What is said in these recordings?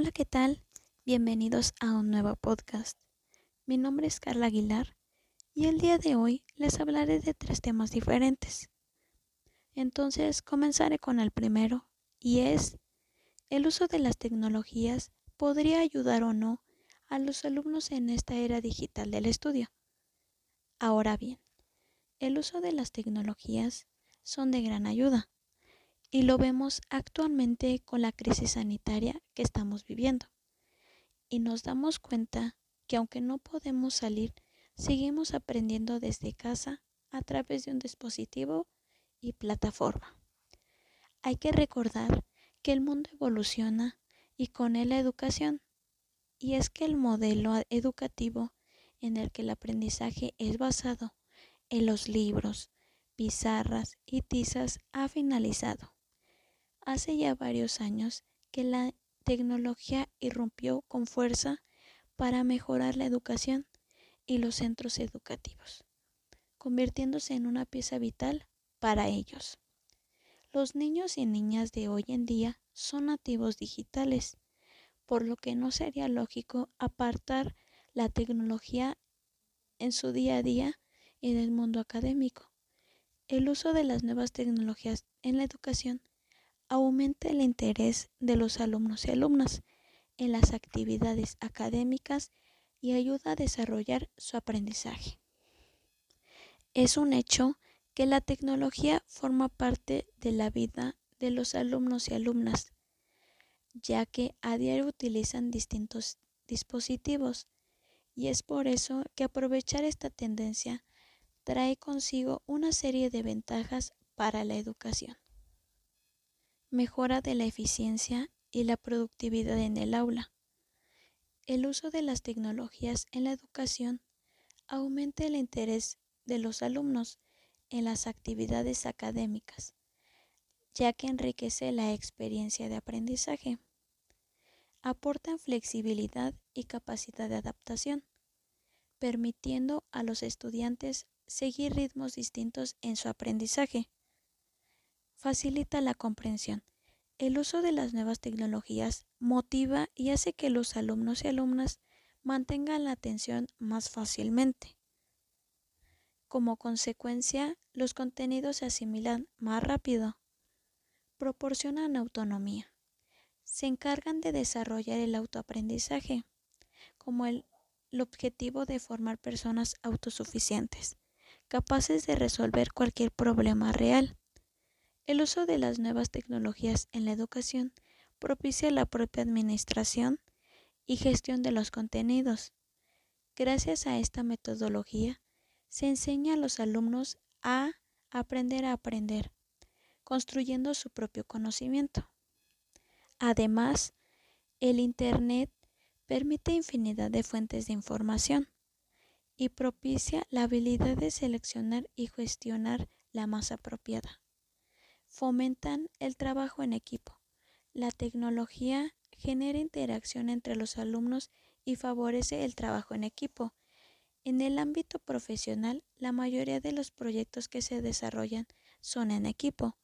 Hola, ¿qué tal? Bienvenidos a un nuevo podcast. Mi nombre es Carla Aguilar y el día de hoy les hablaré de tres temas diferentes. Entonces comenzaré con el primero y es el uso de las tecnologías podría ayudar o no a los alumnos en esta era digital del estudio. Ahora bien, el uso de las tecnologías son de gran ayuda y lo vemos actualmente con la crisis sanitaria que estamos viviendo. Y nos damos cuenta que aunque no podemos salir, seguimos aprendiendo desde casa a través de un dispositivo y plataforma. Hay que recordar que el mundo evoluciona y con él la educación. Y es que el modelo educativo en el que el aprendizaje es basado en los libros, pizarras y tizas ha finalizado. Hace ya varios años que la tecnología irrumpió con fuerza para mejorar la educación y los centros educativos, convirtiéndose en una pieza vital para ellos. Los niños y niñas de hoy en día son nativos digitales, por lo que no sería lógico apartar la tecnología en su día a día en el mundo académico. El uso de las nuevas tecnologías en la educación aumenta el interés de los alumnos y alumnas en las actividades académicas y ayuda a desarrollar su aprendizaje. Es un hecho que la tecnología forma parte de la vida de los alumnos y alumnas, ya que a diario utilizan distintos dispositivos y es por eso que aprovechar esta tendencia trae consigo una serie de ventajas para la educación mejora de la eficiencia y la productividad en el aula. El uso de las tecnologías en la educación aumenta el interés de los alumnos en las actividades académicas, ya que enriquece la experiencia de aprendizaje. Aportan flexibilidad y capacidad de adaptación, permitiendo a los estudiantes seguir ritmos distintos en su aprendizaje facilita la comprensión. El uso de las nuevas tecnologías motiva y hace que los alumnos y alumnas mantengan la atención más fácilmente. Como consecuencia, los contenidos se asimilan más rápido, proporcionan autonomía, se encargan de desarrollar el autoaprendizaje, como el, objetivo de formar personas autosuficientes, capaces de resolver cualquier problema real el uso de las nuevas tecnologías en la educación propicia la propia administración y gestión de los contenidos. Gracias a esta metodología, se enseña a los alumnos a aprender a aprender, construyendo su propio conocimiento. Además, el Internet permite infinidad de fuentes de información y propicia la habilidad de seleccionar y gestionar la más apropiada fomentan el trabajo en equipo. La tecnología genera interacción entre los alumnos y favorece el trabajo en equipo. En el ámbito profesional, la mayoría de los proyectos que se desarrollan son en equipo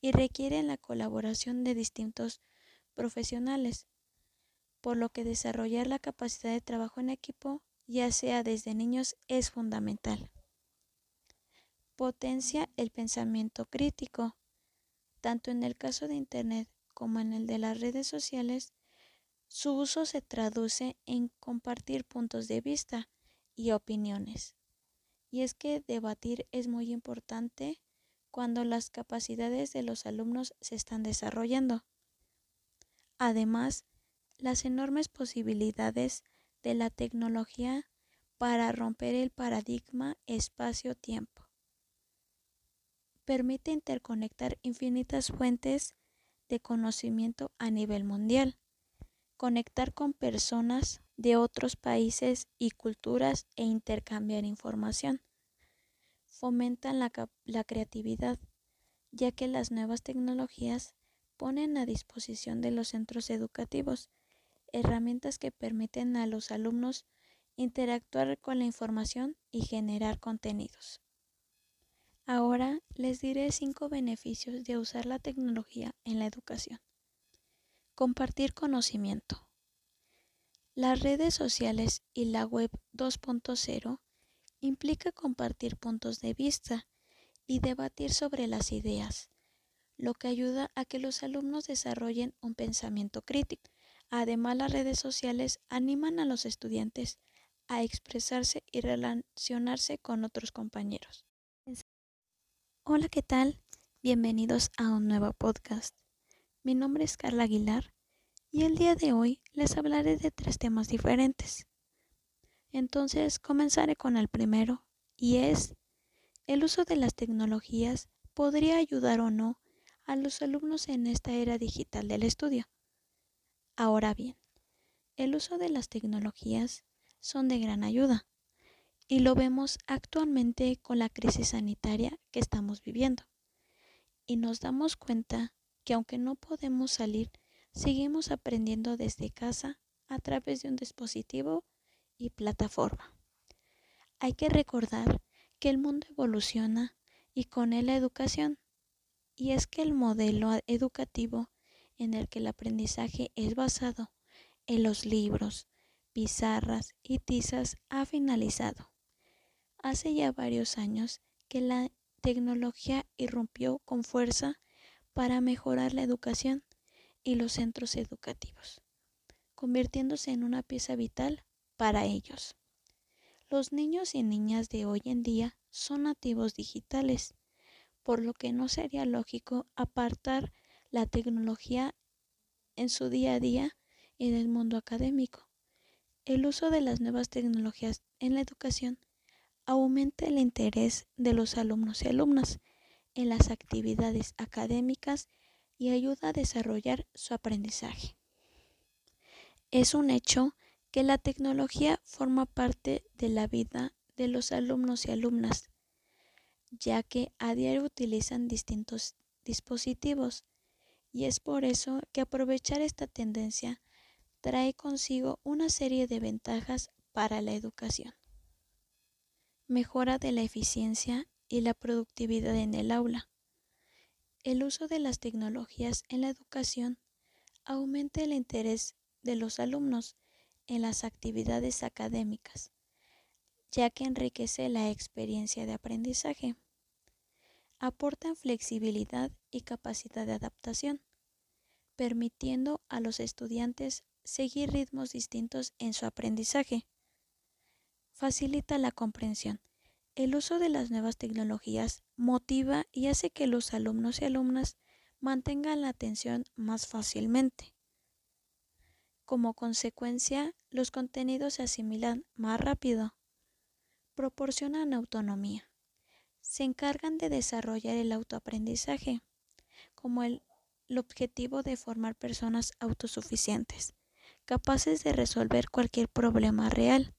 y requieren la colaboración de distintos profesionales, por lo que desarrollar la capacidad de trabajo en equipo, ya sea desde niños, es fundamental. Potencia el pensamiento crítico. Tanto en el caso de Internet como en el de las redes sociales, su uso se traduce en compartir puntos de vista y opiniones. Y es que debatir es muy importante cuando las capacidades de los alumnos se están desarrollando. Además, las enormes posibilidades de la tecnología para romper el paradigma espacio-tiempo permite interconectar infinitas fuentes de conocimiento a nivel mundial, conectar con personas de otros países y culturas e intercambiar información. Fomentan la, la creatividad, ya que las nuevas tecnologías ponen a disposición de los centros educativos herramientas que permiten a los alumnos interactuar con la información y generar contenidos. Ahora les diré cinco beneficios de usar la tecnología en la educación. Compartir conocimiento. Las redes sociales y la web 2.0 implica compartir puntos de vista y debatir sobre las ideas, lo que ayuda a que los alumnos desarrollen un pensamiento crítico. Además, las redes sociales animan a los estudiantes a expresarse y relacionarse con otros compañeros. Hola, ¿qué tal? Bienvenidos a un nuevo podcast. Mi nombre es Carla Aguilar y el día de hoy les hablaré de tres temas diferentes. Entonces comenzaré con el primero y es el uso de las tecnologías podría ayudar o no a los alumnos en esta era digital del estudio. Ahora bien, el uso de las tecnologías son de gran ayuda y lo vemos actualmente con la crisis sanitaria que estamos viviendo. Y nos damos cuenta que aunque no podemos salir seguimos aprendiendo desde casa a través de un dispositivo y plataforma. Hay que recordar que el mundo evoluciona y con él la educación. Y es que el modelo educativo en el que el aprendizaje es basado en los libros, pizarras y tizas ha finalizado. Hace ya varios años que la tecnología irrumpió con fuerza para mejorar la educación y los centros educativos, convirtiéndose en una pieza vital para ellos. Los niños y niñas de hoy en día son nativos digitales, por lo que no sería lógico apartar la tecnología en su día a día en el mundo académico. El uso de las nuevas tecnologías en la educación aumenta el interés de los alumnos y alumnas en las actividades académicas y ayuda a desarrollar su aprendizaje. Es un hecho que la tecnología forma parte de la vida de los alumnos y alumnas, ya que a diario utilizan distintos dispositivos y es por eso que aprovechar esta tendencia trae consigo una serie de ventajas para la educación. Mejora de la eficiencia y la productividad en el aula el uso de las tecnologías en la educación aumenta el interés de los alumnos en las actividades académicas, ya que enriquece la experiencia de aprendizaje. Aportan flexibilidad y capacidad de adaptación, permitiendo a los estudiantes seguir ritmos distintos en su aprendizaje. Facilita la comprensión. El uso de las nuevas tecnologías motiva y hace que los alumnos y alumnas mantengan la atención más fácilmente. Como consecuencia, los contenidos se asimilan más rápido, proporcionan autonomía, se encargan de desarrollar el autoaprendizaje, como el, objetivo de formar personas autosuficientes, capaces de resolver cualquier problema real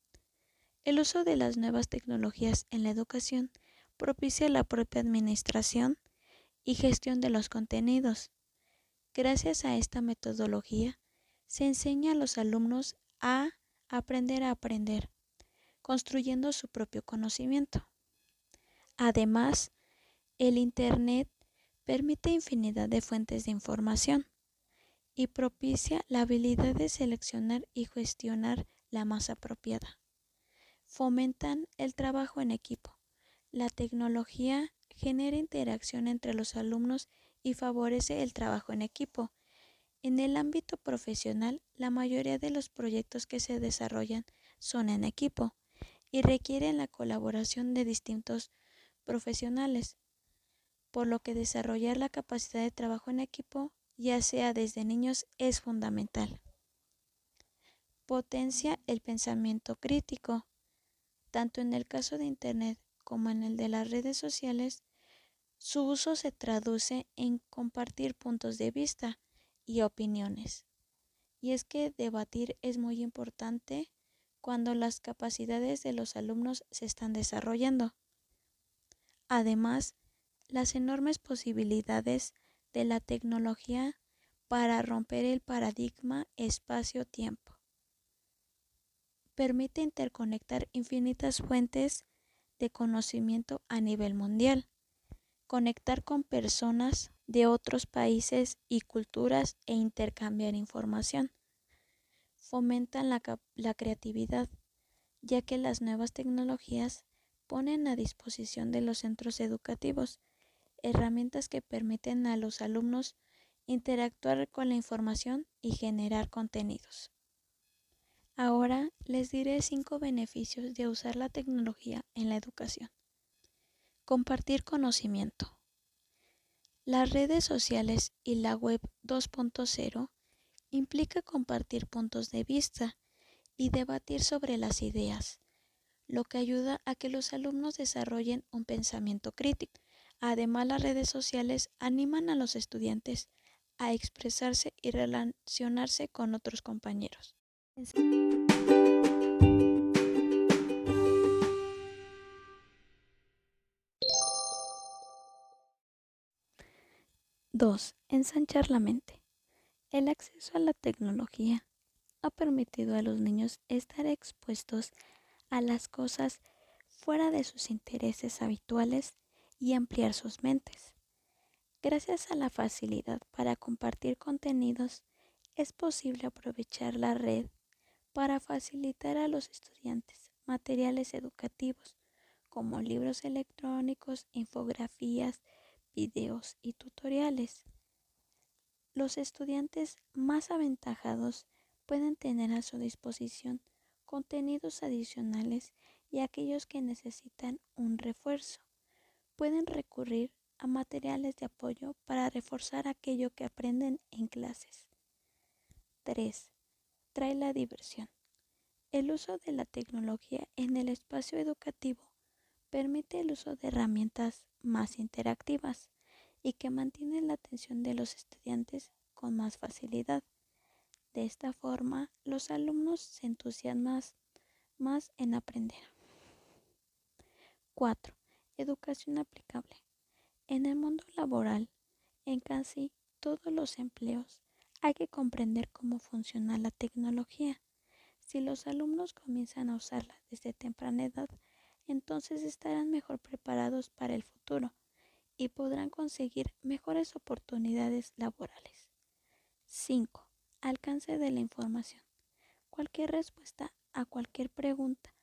el uso de las nuevas tecnologías en la educación propicia la propia administración y gestión de los contenidos. Gracias a esta metodología, se enseña a los alumnos a aprender a aprender, construyendo su propio conocimiento. Además, el Internet permite infinidad de fuentes de información y propicia la habilidad de seleccionar y gestionar la más apropiada fomentan el trabajo en equipo. La tecnología genera interacción entre los alumnos y favorece el trabajo en equipo. En el ámbito profesional, la mayoría de los proyectos que se desarrollan son en equipo y requieren la colaboración de distintos profesionales, por lo que desarrollar la capacidad de trabajo en equipo, ya sea desde niños, es fundamental. Potencia el pensamiento crítico. Tanto en el caso de Internet como en el de las redes sociales, su uso se traduce en compartir puntos de vista y opiniones. Y es que debatir es muy importante cuando las capacidades de los alumnos se están desarrollando. Además, las enormes posibilidades de la tecnología para romper el paradigma espacio-tiempo permite interconectar infinitas fuentes de conocimiento a nivel mundial, conectar con personas de otros países y culturas e intercambiar información. fomentan la, creatividad, ya que las nuevas tecnologías ponen a disposición de los centros educativos herramientas que permiten a los alumnos interactuar con la información y generar contenidos. Ahora les diré cinco beneficios de usar la tecnología en la educación. Compartir conocimiento. Las redes sociales y la web 2.0 implica compartir puntos de vista y debatir sobre las ideas, lo que ayuda a que los alumnos desarrollen un pensamiento crítico. Además, las redes sociales animan a los estudiantes a expresarse y relacionarse con otros compañeros. 2. Ensanchar la mente. El acceso a la tecnología ha permitido a los niños estar expuestos a las cosas fuera de sus intereses habituales y ampliar sus mentes. Gracias a la facilidad para compartir contenidos, es posible aprovechar la red para facilitar a los estudiantes materiales educativos como libros electrónicos, infografías, videos y tutoriales. Los estudiantes más aventajados pueden tener a su disposición contenidos adicionales y aquellos que necesitan un refuerzo. Pueden recurrir a materiales de apoyo para reforzar aquello que aprenden en clases. 3. Trae la diversión. El uso de la tecnología en el espacio educativo permite el uso de herramientas más interactivas y que mantienen la atención de los estudiantes con más facilidad. De esta forma, los alumnos se entusiasman más en aprender. 4. Educación aplicable. En el mundo laboral, en casi todos los empleos, hay que comprender cómo funciona la tecnología. Si los alumnos comienzan a usarla desde temprana edad, entonces estarán mejor preparados para el futuro y podrán conseguir mejores oportunidades laborales. 5. Alcance de la información. Cualquier respuesta a cualquier pregunta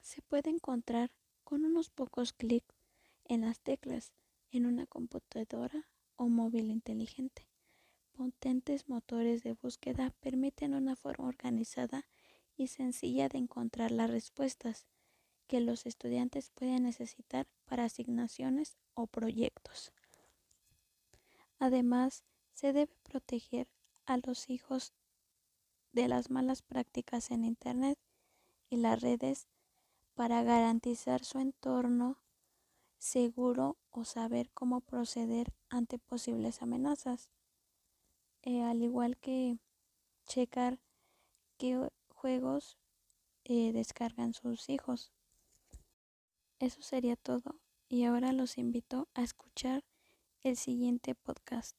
se puede encontrar con unos pocos clics en las teclas en una computadora o móvil inteligente. Potentes motores de búsqueda permiten una forma organizada y sencilla de encontrar las respuestas que los estudiantes pueden necesitar para asignaciones o proyectos. Además, se debe proteger a los hijos de las malas prácticas en Internet y las redes para garantizar su entorno seguro o saber cómo proceder ante posibles amenazas. Eh, al igual que checar qué juegos eh, descargan sus hijos. Eso sería todo y ahora los invito a escuchar el siguiente podcast.